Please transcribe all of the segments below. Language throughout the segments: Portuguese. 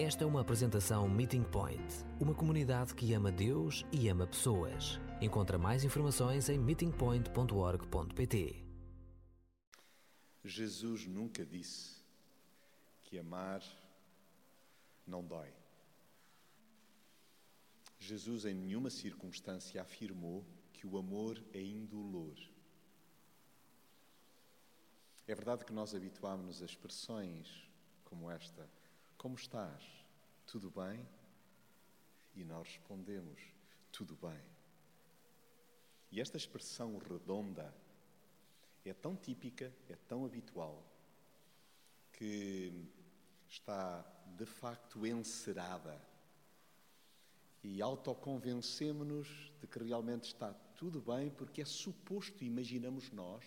Esta é uma apresentação Meeting Point, uma comunidade que ama Deus e ama pessoas. Encontra mais informações em meetingpoint.org.pt. Jesus nunca disse que amar não dói. Jesus em nenhuma circunstância afirmou que o amor é indolor. É verdade que nós habituámos-nos a expressões como esta: Como estás? Tudo bem? E nós respondemos: Tudo bem. E esta expressão redonda é tão típica, é tão habitual, que está de facto encerada e autoconvencemos-nos de que realmente está tudo bem, porque é suposto, imaginamos nós,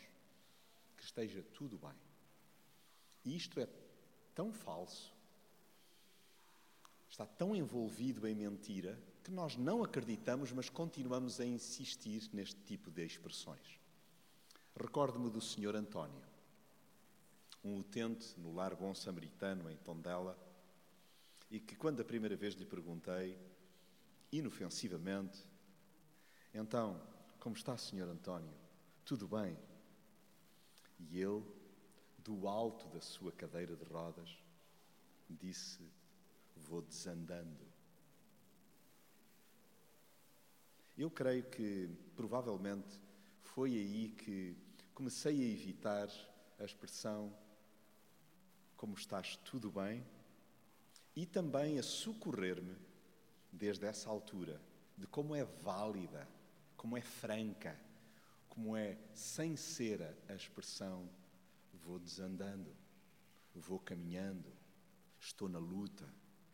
que esteja tudo bem. E isto é tão falso, está tão envolvido em mentira, que nós não acreditamos, mas continuamos a insistir neste tipo de expressões. Recordo-me do Senhor António, um utente no Lar Bom Samaritano, em Tondela, e que, quando a primeira vez lhe perguntei, inofensivamente, então, como está, Senhor António? Tudo bem? E ele, do alto da sua cadeira de rodas, disse: Vou desandando. Eu creio que, provavelmente, foi aí que comecei a evitar a expressão como estás tudo bem e também a socorrer-me desde essa altura de como é válida, como é franca, como é sem cera a expressão vou desandando, vou caminhando, estou na luta,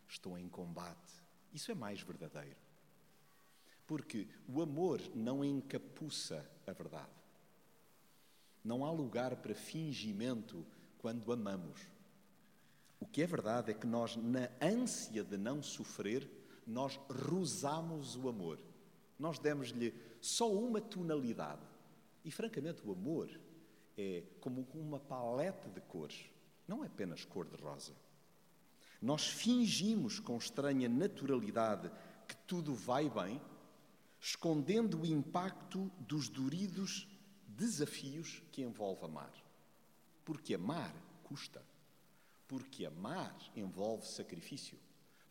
estou em combate. Isso é mais verdadeiro. Porque o amor não encapuça a verdade. Não há lugar para fingimento quando amamos. O que é verdade é que nós, na ânsia de não sofrer, nós rosamos o amor. Nós demos-lhe só uma tonalidade. E, francamente, o amor é como uma paleta de cores, não é apenas cor de rosa. Nós fingimos com estranha naturalidade que tudo vai bem, escondendo o impacto dos duridos desafios que envolve amar. Porque amar custa. Porque amar envolve sacrifício.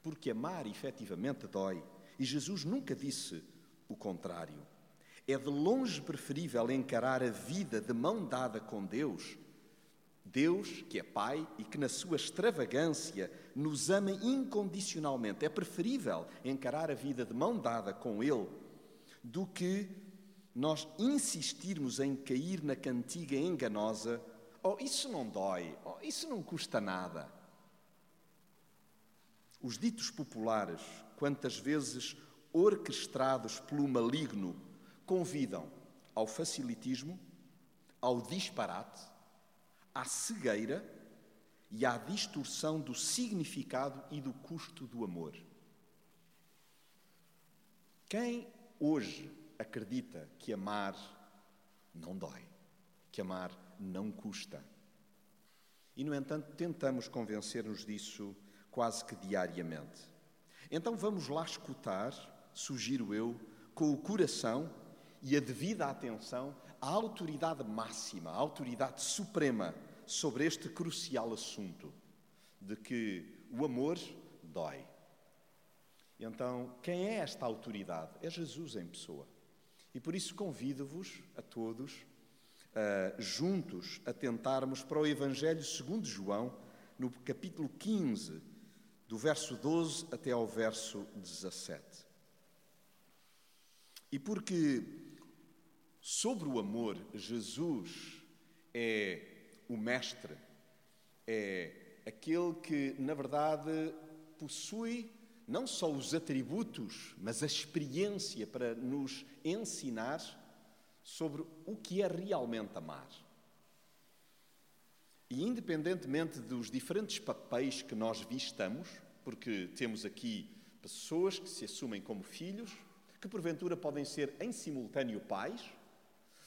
Porque amar efetivamente dói. E Jesus nunca disse o contrário. É de longe preferível encarar a vida de mão dada com Deus, Deus que é Pai e que na sua extravagância nos ama incondicionalmente. É preferível encarar a vida de mão dada com Ele do que nós insistirmos em cair na cantiga enganosa: oh, isso não dói, oh, isso não custa nada. Os ditos populares, quantas vezes orquestrados pelo maligno, convidam ao facilitismo, ao disparate, à cegueira e à distorção do significado e do custo do amor. Quem hoje acredita que amar não dói, que amar não custa? E, no entanto, tentamos convencer-nos disso quase que diariamente. Então vamos lá escutar, sugiro eu, com o coração e a devida atenção à autoridade máxima, à autoridade suprema sobre este crucial assunto de que o amor dói. Então, quem é esta autoridade? É Jesus em pessoa. E por isso convido-vos a todos, uh, juntos, a tentarmos para o Evangelho segundo João, no capítulo 15, do verso 12 até ao verso 17. E porque sobre o amor Jesus é o mestre, é aquele que, na verdade, possui não só os atributos, mas a experiência para nos ensinar sobre o que é realmente amar. E independentemente dos diferentes papéis que nós vistamos, porque temos aqui pessoas que se assumem como filhos, que porventura podem ser em simultâneo pais,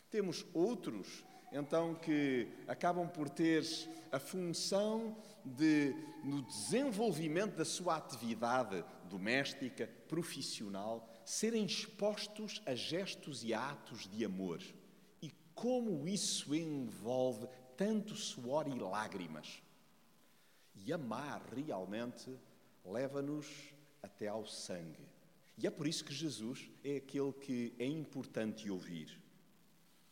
temos outros então que acabam por ter a função de, no desenvolvimento da sua atividade doméstica, profissional, serem expostos a gestos e a atos de amor. E como isso envolve tanto suor e lágrimas. E amar realmente leva-nos até ao sangue. E é por isso que Jesus é aquele que é importante ouvir.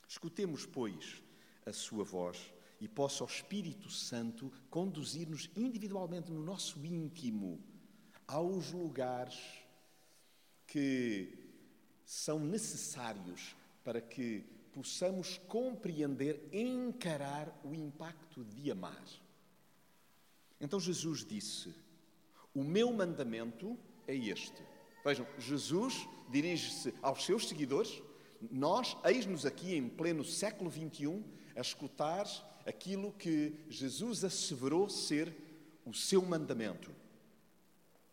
Escutemos, pois, a sua voz e possa o Espírito Santo conduzir-nos individualmente no nosso íntimo aos lugares que são necessários para que possamos compreender, encarar o impacto de amar. Então Jesus disse: O meu mandamento é este. Vejam, Jesus dirige-se aos seus seguidores. Nós, eis-nos aqui em pleno século XXI, a escutar aquilo que Jesus asseverou ser o seu mandamento.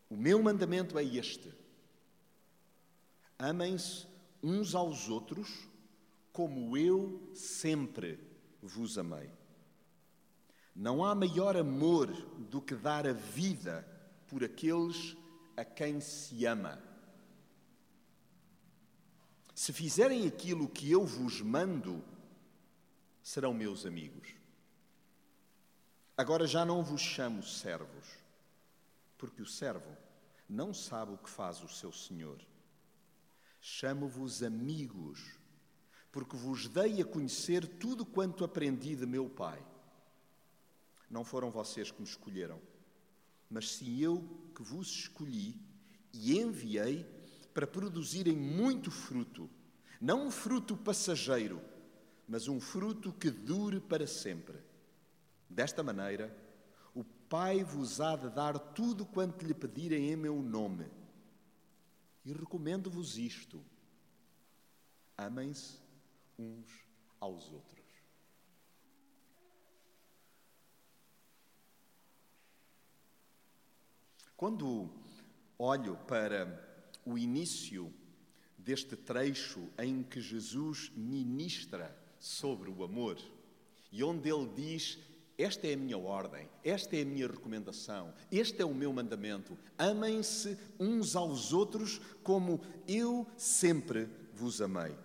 O meu mandamento é este: amem-se uns aos outros como eu sempre vos amei. Não há maior amor do que dar a vida por aqueles a quem se ama. Se fizerem aquilo que eu vos mando, serão meus amigos. Agora já não vos chamo servos, porque o servo não sabe o que faz o seu senhor. Chamo-vos amigos, porque vos dei a conhecer tudo quanto aprendi de meu Pai. Não foram vocês que me escolheram, mas sim eu que vos escolhi e enviei para produzirem muito fruto, não um fruto passageiro, mas um fruto que dure para sempre. Desta maneira, o Pai vos há de dar tudo quanto lhe pedirem em meu nome. E recomendo-vos isto: amem-se uns aos outros. Quando olho para o início deste trecho em que Jesus ministra sobre o amor e onde ele diz: Esta é a minha ordem, esta é a minha recomendação, este é o meu mandamento. Amem-se uns aos outros como eu sempre vos amei.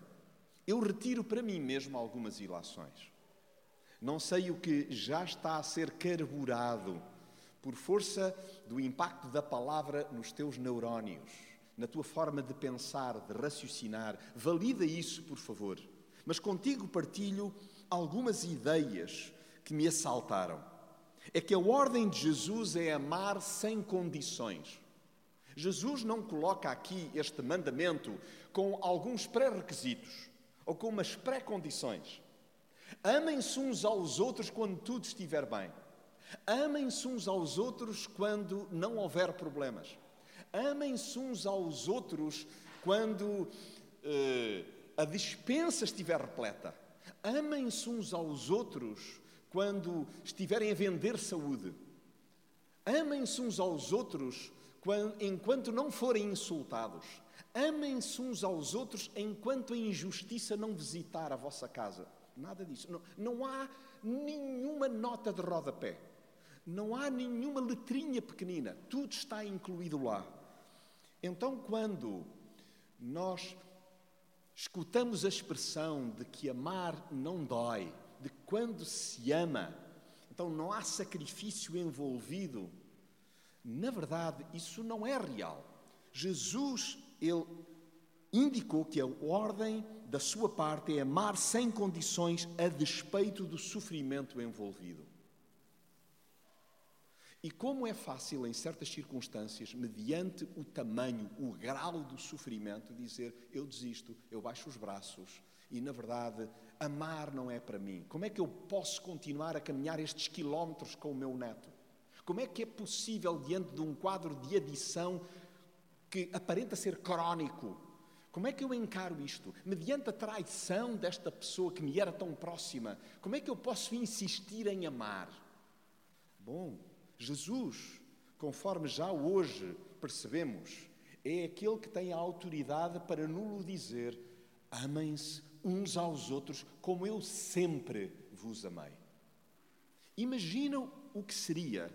Eu retiro para mim mesmo algumas ilações. Não sei o que já está a ser carburado por força do impacto da palavra nos teus neurónios, na tua forma de pensar, de raciocinar. Valida isso, por favor. Mas contigo partilho algumas ideias que me assaltaram. É que a ordem de Jesus é amar sem condições. Jesus não coloca aqui este mandamento com alguns pré-requisitos ou com umas pré-condições. Amem-se uns aos outros quando tudo estiver bem. Amem-se uns aos outros quando não houver problemas. Amem-se uns aos outros quando eh, a dispensa estiver repleta. Amem-se uns aos outros quando estiverem a vender saúde. Amem-se uns aos outros quando, enquanto não forem insultados. Amem-se uns aos outros enquanto a injustiça não visitar a vossa casa. Nada disso. Não, não há nenhuma nota de rodapé. Não há nenhuma letrinha pequenina. Tudo está incluído lá. Então, quando nós escutamos a expressão de que amar não dói, de quando se ama, então não há sacrifício envolvido. Na verdade, isso não é real. Jesus, ele indicou que a ordem da sua parte é amar sem condições a despeito do sofrimento envolvido. E como é fácil, em certas circunstâncias, mediante o tamanho, o grau do sofrimento, dizer eu desisto, eu baixo os braços e, na verdade, amar não é para mim. Como é que eu posso continuar a caminhar estes quilómetros com o meu neto? Como é que é possível, diante de um quadro de adição que aparenta ser crónico, como é que eu encaro isto? Mediante a traição desta pessoa que me era tão próxima, como é que eu posso insistir em amar? Bom, Jesus, conforme já hoje percebemos, é aquele que tem a autoridade para nulo dizer: amem-se uns aos outros como eu sempre vos amei. Imaginam o que seria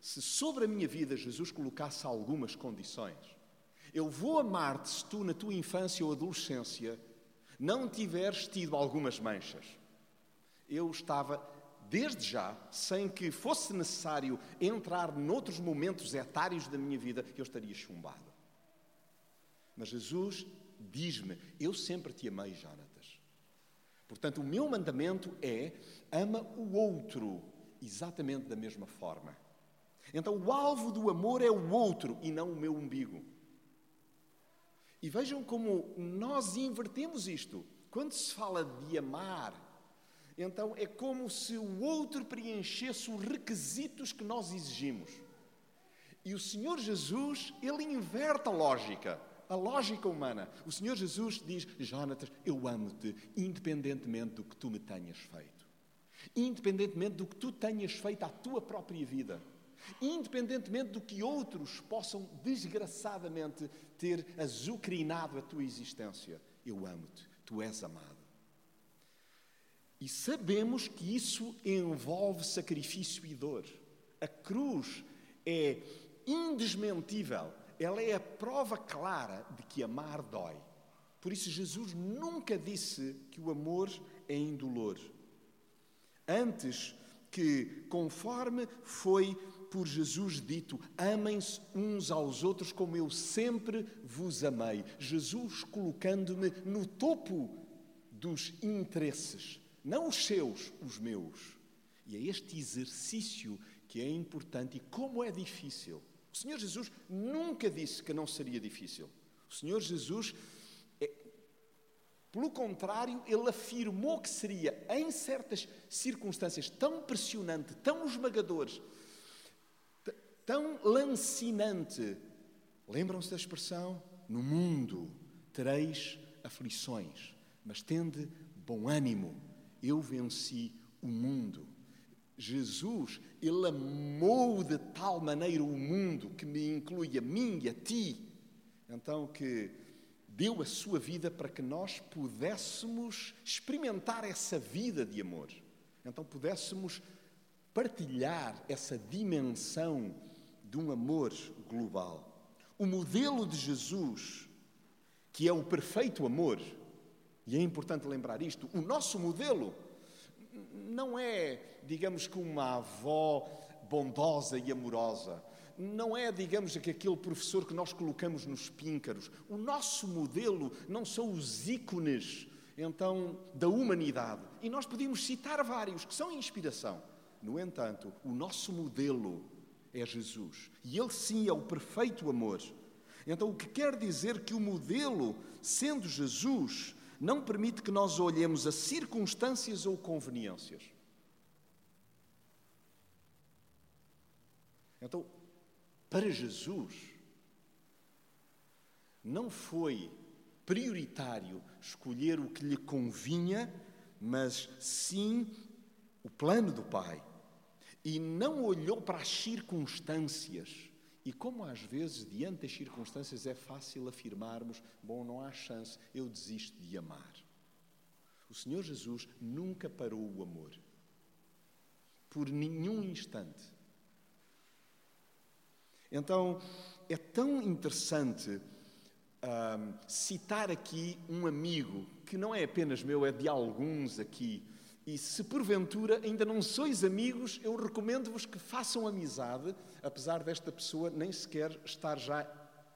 se sobre a minha vida Jesus colocasse algumas condições. Eu vou amar-te se tu, na tua infância ou adolescência, não tiveres tido algumas manchas. Eu estava, desde já, sem que fosse necessário entrar noutros momentos etários da minha vida, eu estaria chumbado. Mas Jesus diz-me: Eu sempre te amei, Jonatas. Portanto, o meu mandamento é: ama o outro exatamente da mesma forma. Então, o alvo do amor é o outro e não o meu umbigo. E vejam como nós invertemos isto. Quando se fala de amar, então é como se o outro preenchesse os requisitos que nós exigimos. E o Senhor Jesus, ele inverte a lógica, a lógica humana. O Senhor Jesus diz: Jonatas, eu amo-te, independentemente do que tu me tenhas feito, independentemente do que tu tenhas feito à tua própria vida independentemente do que outros possam desgraçadamente ter azucrinado a tua existência. Eu amo-te, tu és amado. E sabemos que isso envolve sacrifício e dor. A cruz é indesmentível, ela é a prova clara de que amar dói. Por isso, Jesus nunca disse que o amor é indolor. Antes que, conforme foi por Jesus dito: amem-se uns aos outros como eu sempre vos amei. Jesus colocando-me no topo dos interesses, não os seus, os meus. E é este exercício que é importante e como é difícil. O Senhor Jesus nunca disse que não seria difícil. O Senhor Jesus, é, pelo contrário, ele afirmou que seria, em certas circunstâncias tão pressionante, tão esmagadoras, tão lancinante. Lembram-se da expressão? No mundo tereis aflições, mas tende bom ânimo. Eu venci o mundo. Jesus, Ele amou de tal maneira o mundo que me inclui a mim e a ti, então que deu a sua vida para que nós pudéssemos experimentar essa vida de amor. Então pudéssemos partilhar essa dimensão de um amor global. O modelo de Jesus, que é o perfeito amor, e é importante lembrar isto, o nosso modelo não é, digamos que uma avó bondosa e amorosa, não é, digamos, que aquele professor que nós colocamos nos píncaros. O nosso modelo não são os ícones, então, da humanidade. E nós podemos citar vários que são inspiração. No entanto, o nosso modelo é Jesus. E ele sim é o perfeito amor. Então, o que quer dizer que o modelo, sendo Jesus, não permite que nós olhemos a circunstâncias ou conveniências. Então, para Jesus, não foi prioritário escolher o que lhe convinha, mas sim o plano do Pai e não olhou para as circunstâncias. E como às vezes, diante das circunstâncias, é fácil afirmarmos: bom, não há chance, eu desisto de amar. O Senhor Jesus nunca parou o amor, por nenhum instante. Então, é tão interessante citar aqui um amigo que não é apenas meu, é de alguns aqui e se porventura ainda não sois amigos, eu recomendo-vos que façam amizade, apesar desta pessoa nem sequer estar já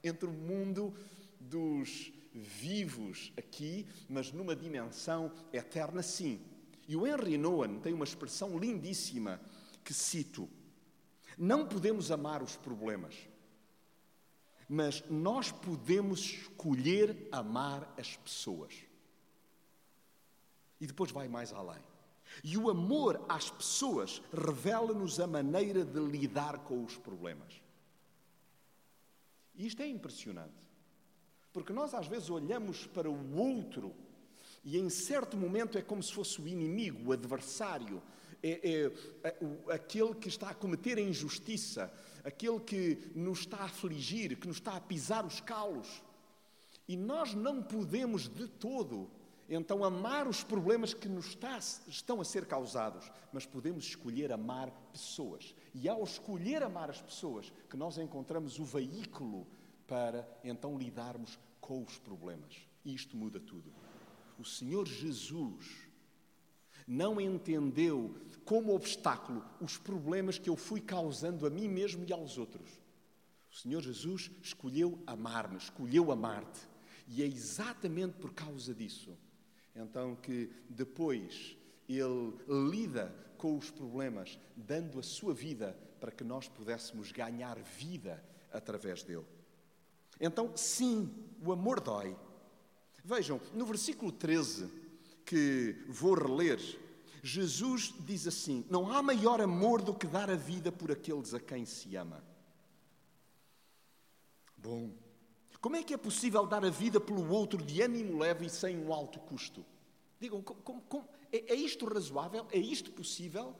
entre o mundo dos vivos aqui, mas numa dimensão eterna, sim. E o Henry Nouwen tem uma expressão lindíssima que cito: Não podemos amar os problemas, mas nós podemos escolher amar as pessoas. E depois vai mais além. E o amor às pessoas revela-nos a maneira de lidar com os problemas. E isto é impressionante. Porque nós às vezes olhamos para o outro e em certo momento é como se fosse o inimigo, o adversário, é, é, aquele que está a cometer a injustiça, aquele que nos está a afligir, que nos está a pisar os calos. E nós não podemos de todo então amar os problemas que nos está, estão a ser causados, mas podemos escolher amar pessoas. E ao escolher amar as pessoas, que nós encontramos o veículo para então lidarmos com os problemas. E isto muda tudo. O Senhor Jesus não entendeu como obstáculo os problemas que eu fui causando a mim mesmo e aos outros. O Senhor Jesus escolheu amar-me, escolheu amar-te. E é exatamente por causa disso então que depois ele lida com os problemas, dando a sua vida para que nós pudéssemos ganhar vida através dele. Então, sim, o amor dói. Vejam, no versículo 13, que vou reler, Jesus diz assim: Não há maior amor do que dar a vida por aqueles a quem se ama. Bom, como é que é possível dar a vida pelo outro de ânimo leve e sem um alto custo? Digam, como, como, é, é isto razoável? É isto possível?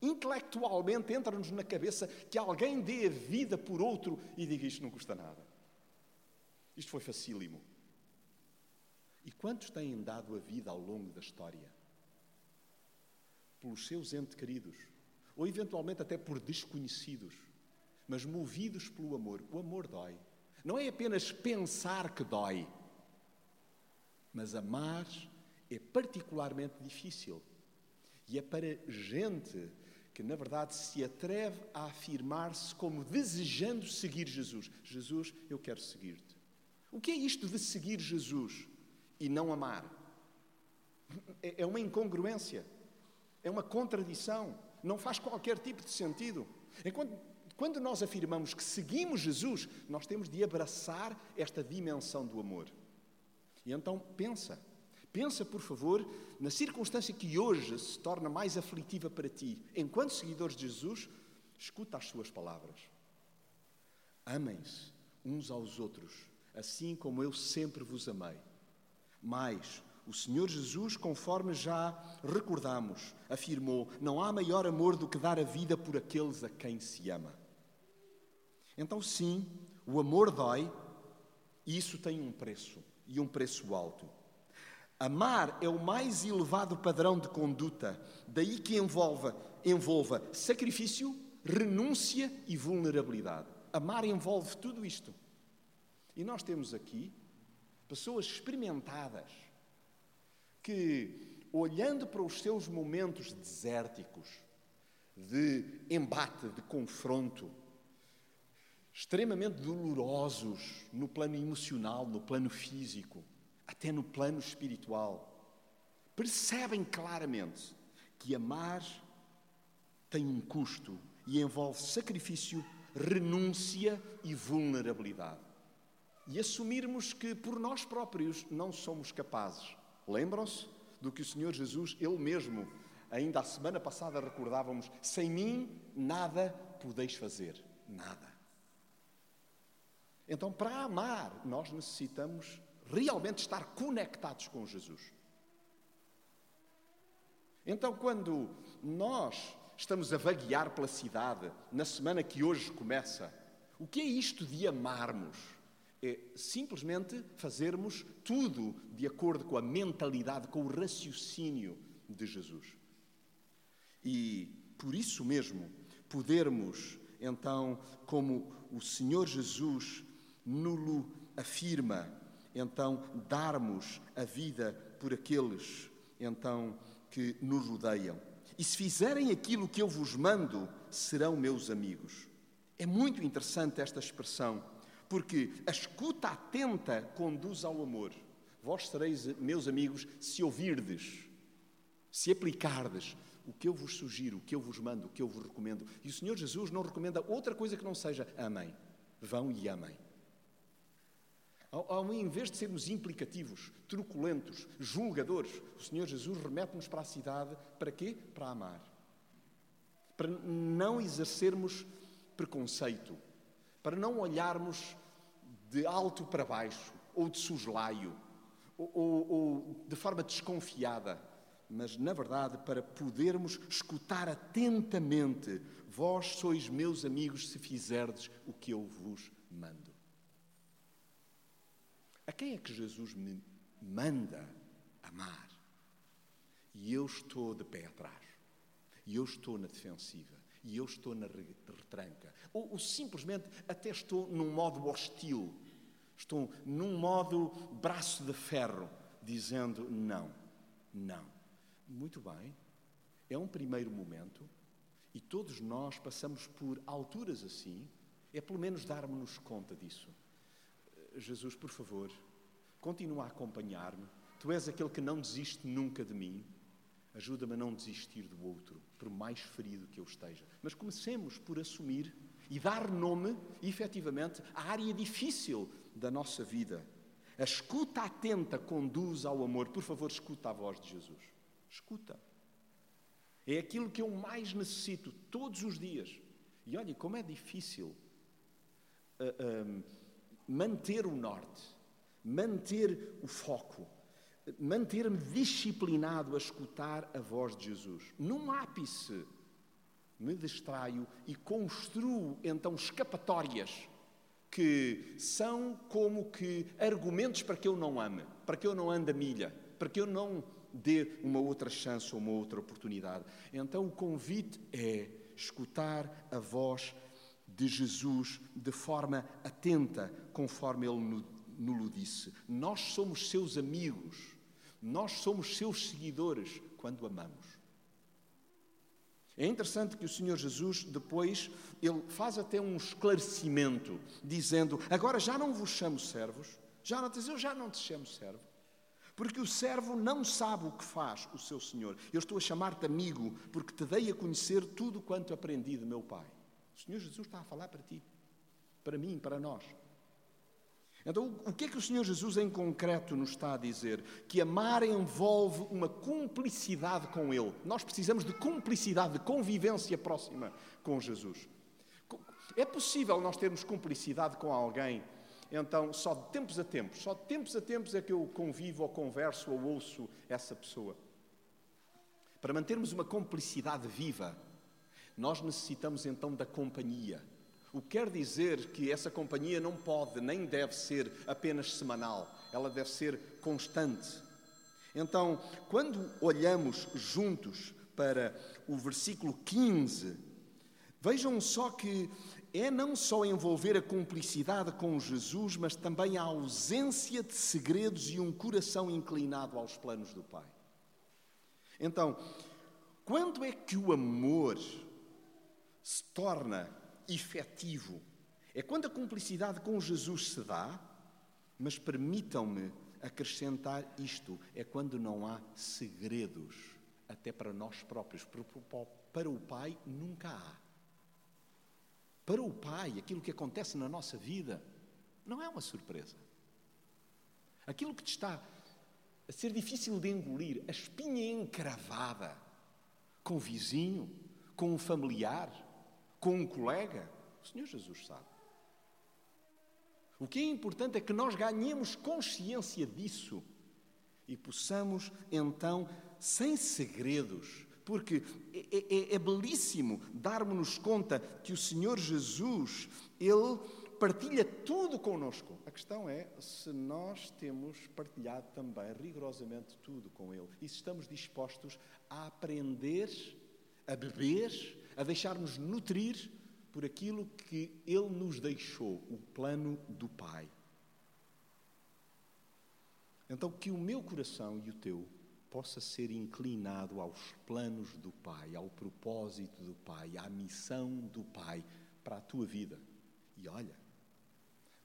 Intelectualmente entra-nos na cabeça que alguém dê a vida por outro e diga isto não custa nada. Isto foi facílimo. E quantos têm dado a vida ao longo da história? Pelos seus entes queridos, ou eventualmente até por desconhecidos, mas movidos pelo amor. O amor dói. Não é apenas pensar que dói, mas amar é particularmente difícil. E é para gente que, na verdade, se atreve a afirmar-se como desejando seguir Jesus. Jesus, eu quero seguir-te. O que é isto de seguir Jesus e não amar? É, é uma incongruência, é uma contradição, não faz qualquer tipo de sentido. Enquanto quando nós afirmamos que seguimos Jesus, nós temos de abraçar esta dimensão do amor. E então pensa, pensa por favor na circunstância que hoje se torna mais aflitiva para ti. Enquanto seguidores de Jesus, escuta as suas palavras. Amem-se uns aos outros, assim como eu sempre vos amei. Mas o Senhor Jesus, conforme já recordamos, afirmou: Não há maior amor do que dar a vida por aqueles a quem se ama. Então, sim, o amor dói e isso tem um preço, e um preço alto. Amar é o mais elevado padrão de conduta, daí que envolva, envolva sacrifício, renúncia e vulnerabilidade. Amar envolve tudo isto. E nós temos aqui pessoas experimentadas que, olhando para os seus momentos desérticos, de embate, de confronto, extremamente dolorosos no plano emocional, no plano físico, até no plano espiritual, percebem claramente que amar tem um custo e envolve sacrifício, renúncia e vulnerabilidade. E assumirmos que por nós próprios não somos capazes. Lembram-se do que o Senhor Jesus, Ele mesmo, ainda a semana passada recordávamos: sem mim nada podeis fazer, nada. Então, para amar, nós necessitamos realmente estar conectados com Jesus. Então, quando nós estamos a vaguear pela cidade, na semana que hoje começa, o que é isto de amarmos? É simplesmente fazermos tudo de acordo com a mentalidade, com o raciocínio de Jesus. E por isso mesmo, podermos, então, como o Senhor Jesus nulo afirma, então darmos a vida por aqueles então que nos rodeiam. E se fizerem aquilo que eu vos mando, serão meus amigos. É muito interessante esta expressão, porque a escuta atenta conduz ao amor. Vós sereis meus amigos se ouvirdes, se aplicardes o que eu vos sugiro, o que eu vos mando, o que eu vos recomendo. E o Senhor Jesus não recomenda outra coisa que não seja amém. Vão e amém. Ao, em vez de sermos implicativos, truculentos, julgadores, o Senhor Jesus remete-nos para a cidade para quê? Para amar. Para não exercermos preconceito, para não olharmos de alto para baixo, ou de soslaio, ou, ou, ou de forma desconfiada, mas na verdade para podermos escutar atentamente: Vós sois meus amigos se fizerdes o que eu vos mando. A quem é que Jesus me manda amar. E eu estou de pé atrás. E eu estou na defensiva. E eu estou na retranca. Ou, ou simplesmente até estou num modo hostil. Estou num modo braço de ferro, dizendo não, não. Muito bem, é um primeiro momento e todos nós passamos por alturas assim. É pelo menos darmos-nos conta disso. Jesus, por favor, continua a acompanhar-me. Tu és aquele que não desiste nunca de mim. Ajuda-me a não desistir do outro, por mais ferido que eu esteja. Mas comecemos por assumir e dar nome, efetivamente, à área difícil da nossa vida. A escuta atenta conduz ao amor. Por favor, escuta a voz de Jesus. Escuta. É aquilo que eu mais necessito todos os dias. E olhe como é difícil uh, uh, manter o norte, manter o foco, manter-me disciplinado a escutar a voz de Jesus. Num ápice, me distraio e construo então escapatórias que são como que argumentos para que eu não ame, para que eu não ande a milha, para que eu não dê uma outra chance ou uma outra oportunidade. Então o convite é escutar a voz de Jesus de forma atenta, conforme ele nos disse. Nós somos seus amigos, nós somos seus seguidores quando amamos. É interessante que o Senhor Jesus depois ele faz até um esclarecimento, dizendo: Agora já não vos chamo servos, já não eu já não te chamo servo, porque o servo não sabe o que faz o seu Senhor. Eu estou a chamar-te amigo, porque te dei a conhecer tudo quanto aprendi de meu Pai. O Senhor Jesus está a falar para ti, para mim, para nós. Então, o que é que o Senhor Jesus em concreto nos está a dizer? Que amar envolve uma cumplicidade com Ele. Nós precisamos de cumplicidade, de convivência próxima com Jesus. É possível nós termos cumplicidade com alguém, então, só de tempos a tempos, só de tempos a tempos é que eu convivo ou converso ou ouço essa pessoa. Para mantermos uma cumplicidade viva, nós necessitamos então da companhia. O que quer dizer que essa companhia não pode nem deve ser apenas semanal, ela deve ser constante. Então, quando olhamos juntos para o versículo 15, vejam só que é não só envolver a cumplicidade com Jesus, mas também a ausência de segredos e um coração inclinado aos planos do Pai. Então, quando é que o amor se torna efetivo. É quando a cumplicidade com Jesus se dá, mas permitam-me acrescentar isto: é quando não há segredos, até para nós próprios. Para o Pai nunca há. Para o Pai, aquilo que acontece na nossa vida não é uma surpresa. Aquilo que te está a ser difícil de engolir, a espinha encravada com o vizinho, com um familiar, com um colega? O Senhor Jesus sabe. O que é importante é que nós ganhemos consciência disso e possamos então, sem segredos, porque é, é, é belíssimo darmos-nos conta que o Senhor Jesus, Ele partilha tudo conosco. A questão é se nós temos partilhado também rigorosamente tudo com Ele e se estamos dispostos a aprender, a beber a deixar-nos nutrir por aquilo que Ele nos deixou, o plano do Pai. Então, que o meu coração e o teu possa ser inclinado aos planos do Pai, ao propósito do Pai, à missão do Pai para a tua vida. E olha,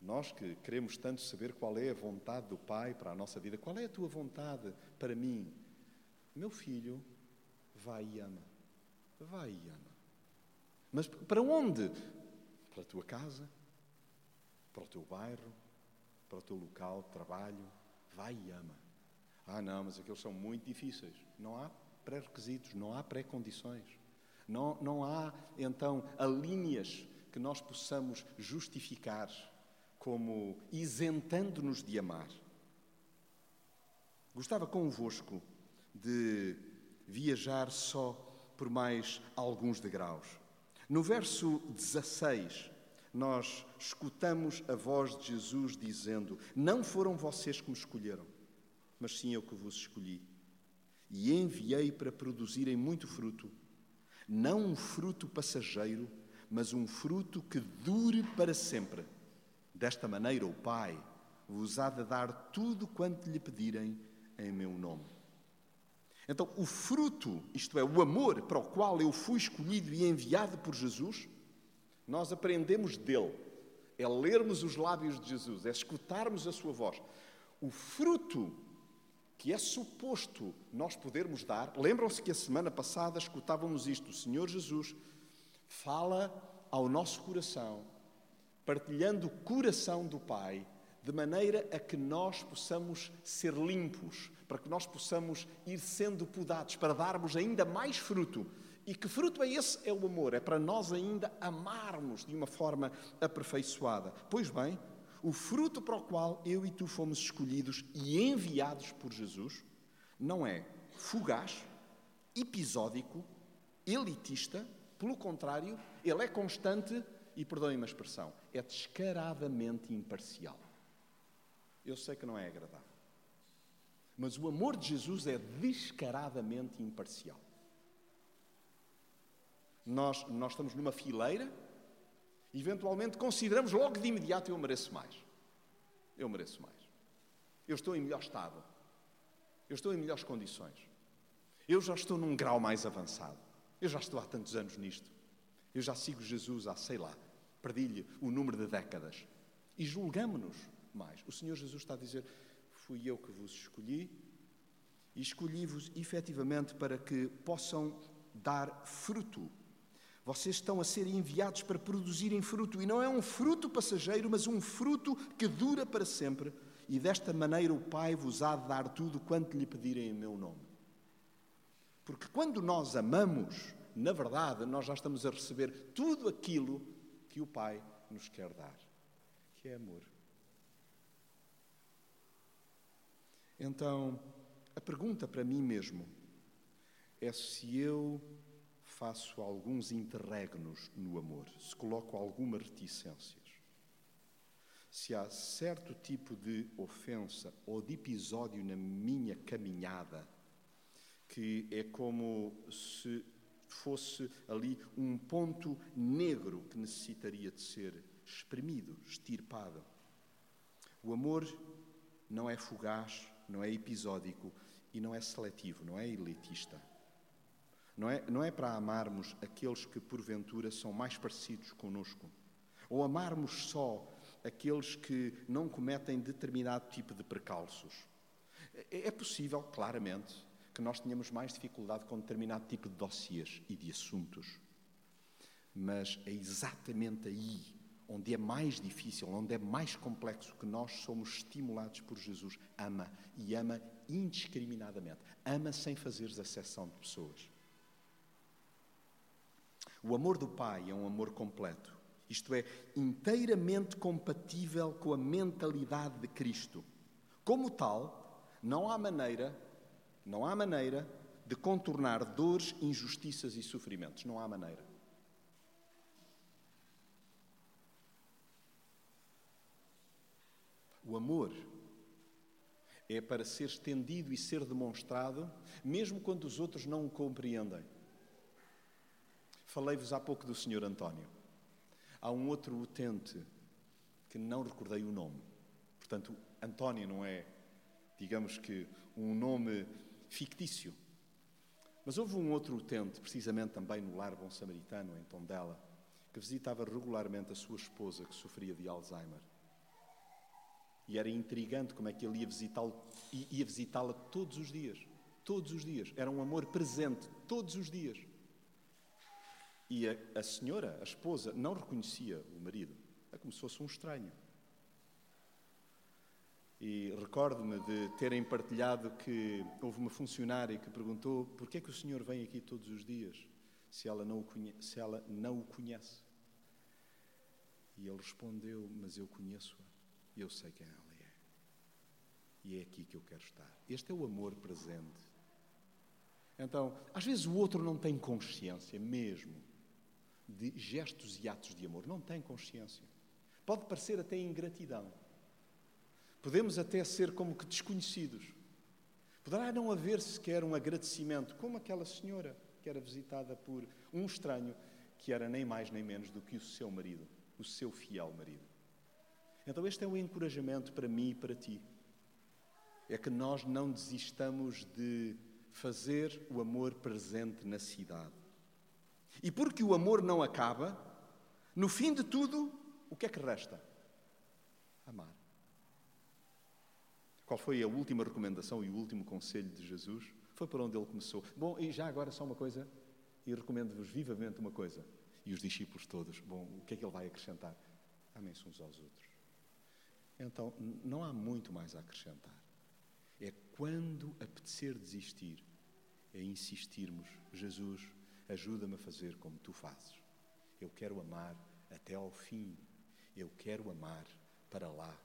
nós que queremos tanto saber qual é a vontade do Pai para a nossa vida, qual é a tua vontade para mim? Meu filho, vai e ama. Vai e ama. Mas para onde? Para a tua casa, para o teu bairro, para o teu local de trabalho. Vai e ama. Ah, não, mas aqueles são muito difíceis. Não há pré-requisitos, não há pré-condições. Não, não há, então, linhas que nós possamos justificar como isentando-nos de amar. Gostava convosco de viajar só por mais alguns degraus. No verso 16, nós escutamos a voz de Jesus dizendo: Não foram vocês que me escolheram, mas sim eu que vos escolhi. E enviei para produzirem muito fruto, não um fruto passageiro, mas um fruto que dure para sempre. Desta maneira, o Pai vos há de dar tudo quanto lhe pedirem em meu nome. Então, o fruto, isto é, o amor para o qual eu fui escolhido e enviado por Jesus, nós aprendemos dele. É lermos os lábios de Jesus, é escutarmos a sua voz. O fruto que é suposto nós podermos dar, lembram-se que a semana passada escutávamos isto: o Senhor Jesus fala ao nosso coração, partilhando o coração do Pai de maneira a que nós possamos ser limpos, para que nós possamos ir sendo podados, para darmos ainda mais fruto. E que fruto é esse? É o amor, é para nós ainda amarmos de uma forma aperfeiçoada. Pois bem, o fruto para o qual eu e tu fomos escolhidos e enviados por Jesus não é fugaz, episódico, elitista, pelo contrário, ele é constante e, perdoem-me a expressão, é descaradamente imparcial. Eu sei que não é agradável. Mas o amor de Jesus é descaradamente imparcial. Nós, nós estamos numa fileira, eventualmente consideramos logo de imediato: eu mereço mais. Eu mereço mais. Eu estou em melhor estado. Eu estou em melhores condições. Eu já estou num grau mais avançado. Eu já estou há tantos anos nisto. Eu já sigo Jesus há, sei lá, perdi-lhe o número de décadas. E julgamos-nos mais. O Senhor Jesus está a dizer: Fui eu que vos escolhi e escolhi-vos efetivamente para que possam dar fruto. Vocês estão a ser enviados para produzirem fruto, e não é um fruto passageiro, mas um fruto que dura para sempre. E desta maneira o Pai vos há de dar tudo quanto lhe pedirem em meu nome. Porque quando nós amamos, na verdade, nós já estamos a receber tudo aquilo que o Pai nos quer dar, que é amor. Então, a pergunta para mim mesmo é se eu faço alguns interregnos no amor, se coloco algumas reticências. Se há certo tipo de ofensa ou de episódio na minha caminhada que é como se fosse ali um ponto negro que necessitaria de ser espremido, extirpado. O amor não é fugaz, não é episódico e não é seletivo, não é elitista. Não é, não é para amarmos aqueles que porventura são mais parecidos conosco, ou amarmos só aqueles que não cometem determinado tipo de precalços. É, é possível, claramente, que nós tenhamos mais dificuldade com determinado tipo de dossiês e de assuntos. Mas é exatamente aí onde é mais difícil, onde é mais complexo, que nós somos estimulados por Jesus. Ama e ama indiscriminadamente. Ama sem fazeres exceção de pessoas. O amor do Pai é um amor completo, isto é, inteiramente compatível com a mentalidade de Cristo. Como tal, não há maneira, não há maneira de contornar dores, injustiças e sofrimentos. Não há maneira. O amor é para ser estendido e ser demonstrado, mesmo quando os outros não o compreendem. Falei-vos há pouco do Senhor António. Há um outro utente que não recordei o nome. Portanto, António não é, digamos que, um nome fictício. Mas houve um outro utente, precisamente também no Lar Bom Samaritano, em Tondela, que visitava regularmente a sua esposa que sofria de Alzheimer. E era intrigante como é que ele ia visitá-la ia visitá-la todos os dias. Todos os dias. Era um amor presente, todos os dias. E a, a senhora, a esposa, não reconhecia o marido. É como se fosse um estranho. E recordo-me de terem partilhado que houve uma funcionária que perguntou por que é que o senhor vem aqui todos os dias se ela não o conhece. Ela não o conhece. E ele respondeu, mas eu conheço-a. Eu sei quem ela é. E é aqui que eu quero estar. Este é o amor presente. Então, às vezes o outro não tem consciência mesmo de gestos e atos de amor. Não tem consciência. Pode parecer até ingratidão. Podemos até ser como que desconhecidos. Poderá não haver sequer um agradecimento, como aquela senhora que era visitada por um estranho que era nem mais nem menos do que o seu marido, o seu fiel marido. Então, este é um encorajamento para mim e para ti. É que nós não desistamos de fazer o amor presente na cidade. E porque o amor não acaba, no fim de tudo, o que é que resta? Amar. Qual foi a última recomendação e o último conselho de Jesus? Foi para onde ele começou. Bom, e já agora só uma coisa, e recomendo-vos vivamente uma coisa. E os discípulos todos, bom, o que é que ele vai acrescentar? Amem-se uns aos outros. Então, não há muito mais a acrescentar. É quando apetecer desistir, é insistirmos, Jesus, ajuda-me a fazer como tu fazes. Eu quero amar até ao fim. Eu quero amar para lá